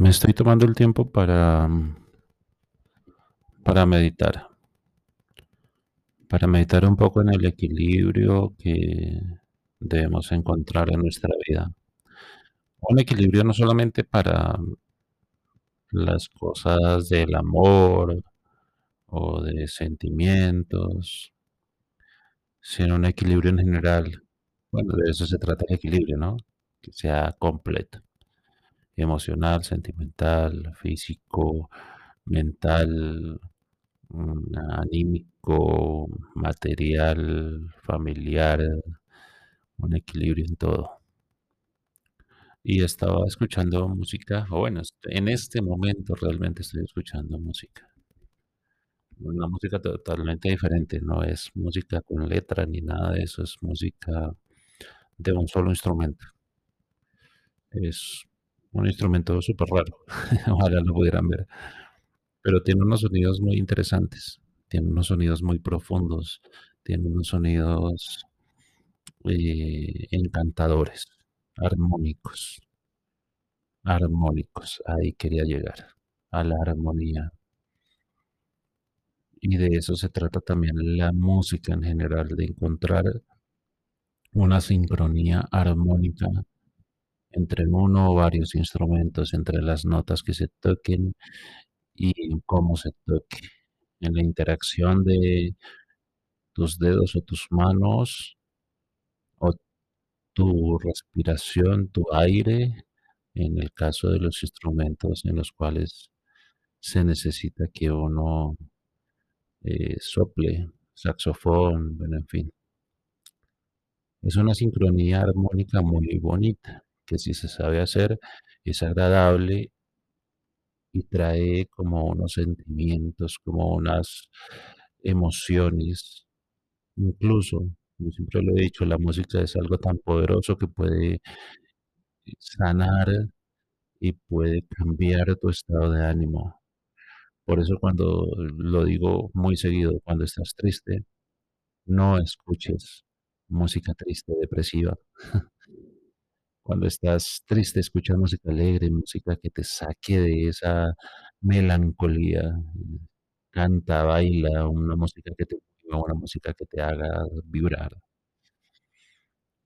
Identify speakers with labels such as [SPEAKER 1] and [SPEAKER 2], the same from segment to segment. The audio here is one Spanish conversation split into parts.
[SPEAKER 1] Me estoy tomando el tiempo para, para meditar, para meditar un poco en el equilibrio que debemos encontrar en nuestra vida. Un equilibrio no solamente para las cosas del amor o de sentimientos, sino un equilibrio en general. Bueno, de eso se trata el equilibrio, ¿no? Que sea completo. Emocional, sentimental, físico, mental, mm, anímico, material, familiar, un equilibrio en todo. Y estaba escuchando música, o bueno, en este momento realmente estoy escuchando música. Una música totalmente diferente, no es música con letra ni nada de eso, es música de un solo instrumento. Es un instrumento súper raro, ojalá lo pudieran ver, pero tiene unos sonidos muy interesantes, tiene unos sonidos muy profundos, tiene unos sonidos eh, encantadores, armónicos, armónicos, ahí quería llegar, a la armonía. Y de eso se trata también la música en general, de encontrar una sincronía armónica entre uno o varios instrumentos, entre las notas que se toquen y cómo se toque, en la interacción de tus dedos o tus manos o tu respiración, tu aire, en el caso de los instrumentos en los cuales se necesita que uno eh, sople, saxofón, bueno, en fin. Es una sincronía armónica muy bonita, que si se sabe hacer es agradable y trae como unos sentimientos, como unas emociones. Incluso, yo siempre lo he dicho, la música es algo tan poderoso que puede sanar y puede cambiar tu estado de ánimo. Por eso cuando lo digo muy seguido, cuando estás triste, no escuches música triste, depresiva. Cuando estás triste, escucha música alegre, música que te saque de esa melancolía. Canta, baila, una música que te una música que te haga vibrar.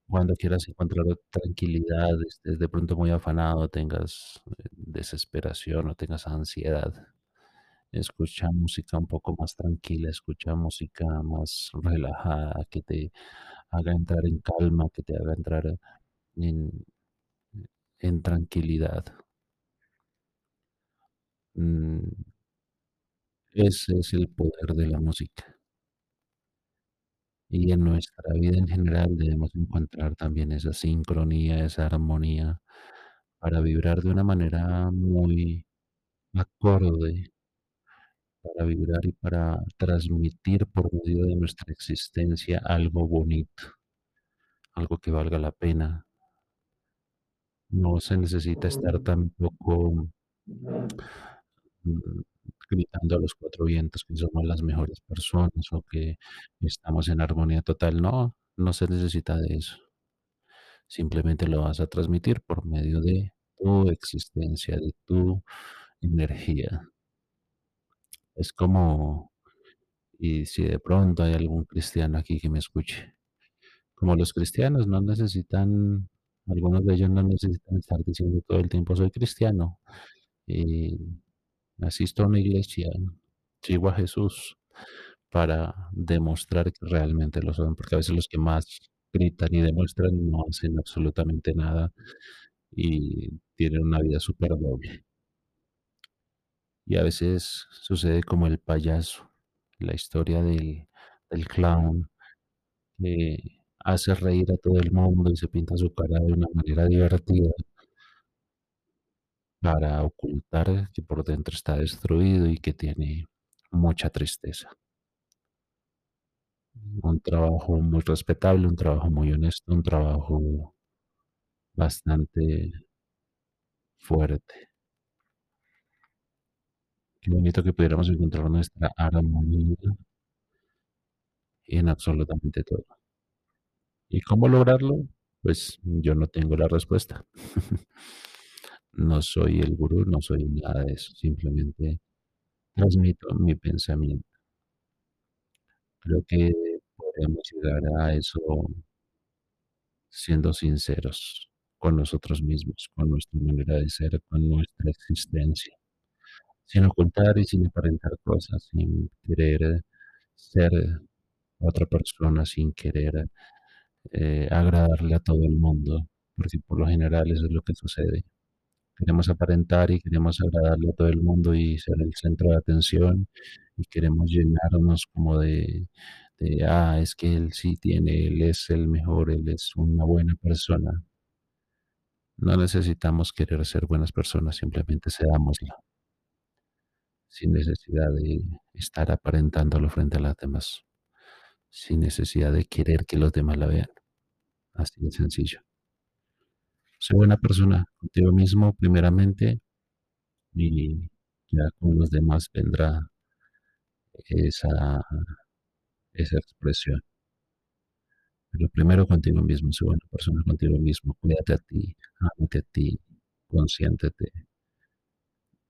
[SPEAKER 1] Cuando quieras encontrar tranquilidad, estés de pronto muy afanado, tengas eh, desesperación o tengas ansiedad, escucha música un poco más tranquila, escucha música más relajada, que te haga entrar en calma, que te haga entrar en, en tranquilidad. Mm, ese es el poder de la música. Y en nuestra vida en general debemos encontrar también esa sincronía, esa armonía, para vibrar de una manera muy acorde, para vibrar y para transmitir por medio de nuestra existencia algo bonito, algo que valga la pena, no se necesita estar tampoco mm, gritando a los cuatro vientos que somos las mejores personas o que estamos en armonía total. No, no se necesita de eso. Simplemente lo vas a transmitir por medio de tu existencia, de tu energía. Es como, y si de pronto hay algún cristiano aquí que me escuche, como los cristianos no necesitan algunos de ellos no necesitan estar diciendo todo el tiempo soy cristiano. Y asisto a una iglesia, sigo a Jesús para demostrar que realmente lo son, porque a veces los que más gritan y demuestran no hacen absolutamente nada y tienen una vida súper doble. Y a veces sucede como el payaso, la historia del, del clown, hace reír a todo el mundo y se pinta su cara de una manera divertida para ocultar que por dentro está destruido y que tiene mucha tristeza. Un trabajo muy respetable, un trabajo muy honesto, un trabajo bastante fuerte. Qué bonito que pudiéramos encontrar nuestra armonía en absolutamente todo. ¿Y cómo lograrlo? Pues yo no tengo la respuesta. no soy el gurú, no soy nada de eso, simplemente transmito mi pensamiento. Creo que podemos llegar a eso siendo sinceros con nosotros mismos, con nuestra manera de ser, con nuestra existencia, sin ocultar y sin aparentar cosas, sin querer ser otra persona, sin querer eh, agradarle a todo el mundo, porque por lo general eso es lo que sucede. Queremos aparentar y queremos agradarle a todo el mundo y ser el centro de atención y queremos llenarnos como de, de, ah, es que él sí tiene, él es el mejor, él es una buena persona. No necesitamos querer ser buenas personas, simplemente seámoslo, sin necesidad de estar aparentándolo frente a las demás, sin necesidad de querer que los demás la vean. Así de sencillo. Sé buena persona contigo mismo primeramente y ya con los demás vendrá esa, esa expresión. Pero primero contigo mismo, sé buena persona contigo mismo, cuídate a ti, amate a ti, consiéntete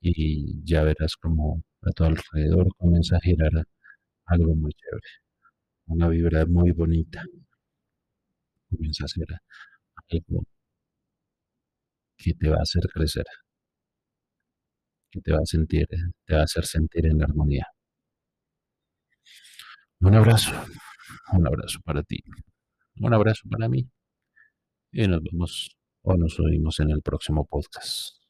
[SPEAKER 1] y ya verás como a tu alrededor comienza a girar algo muy chévere, una vibra muy bonita, comienza a ser algo que te va a hacer crecer, que te va a sentir, te va a hacer sentir en armonía. Un abrazo, un abrazo para ti, un abrazo para mí y nos vemos o nos oímos en el próximo podcast.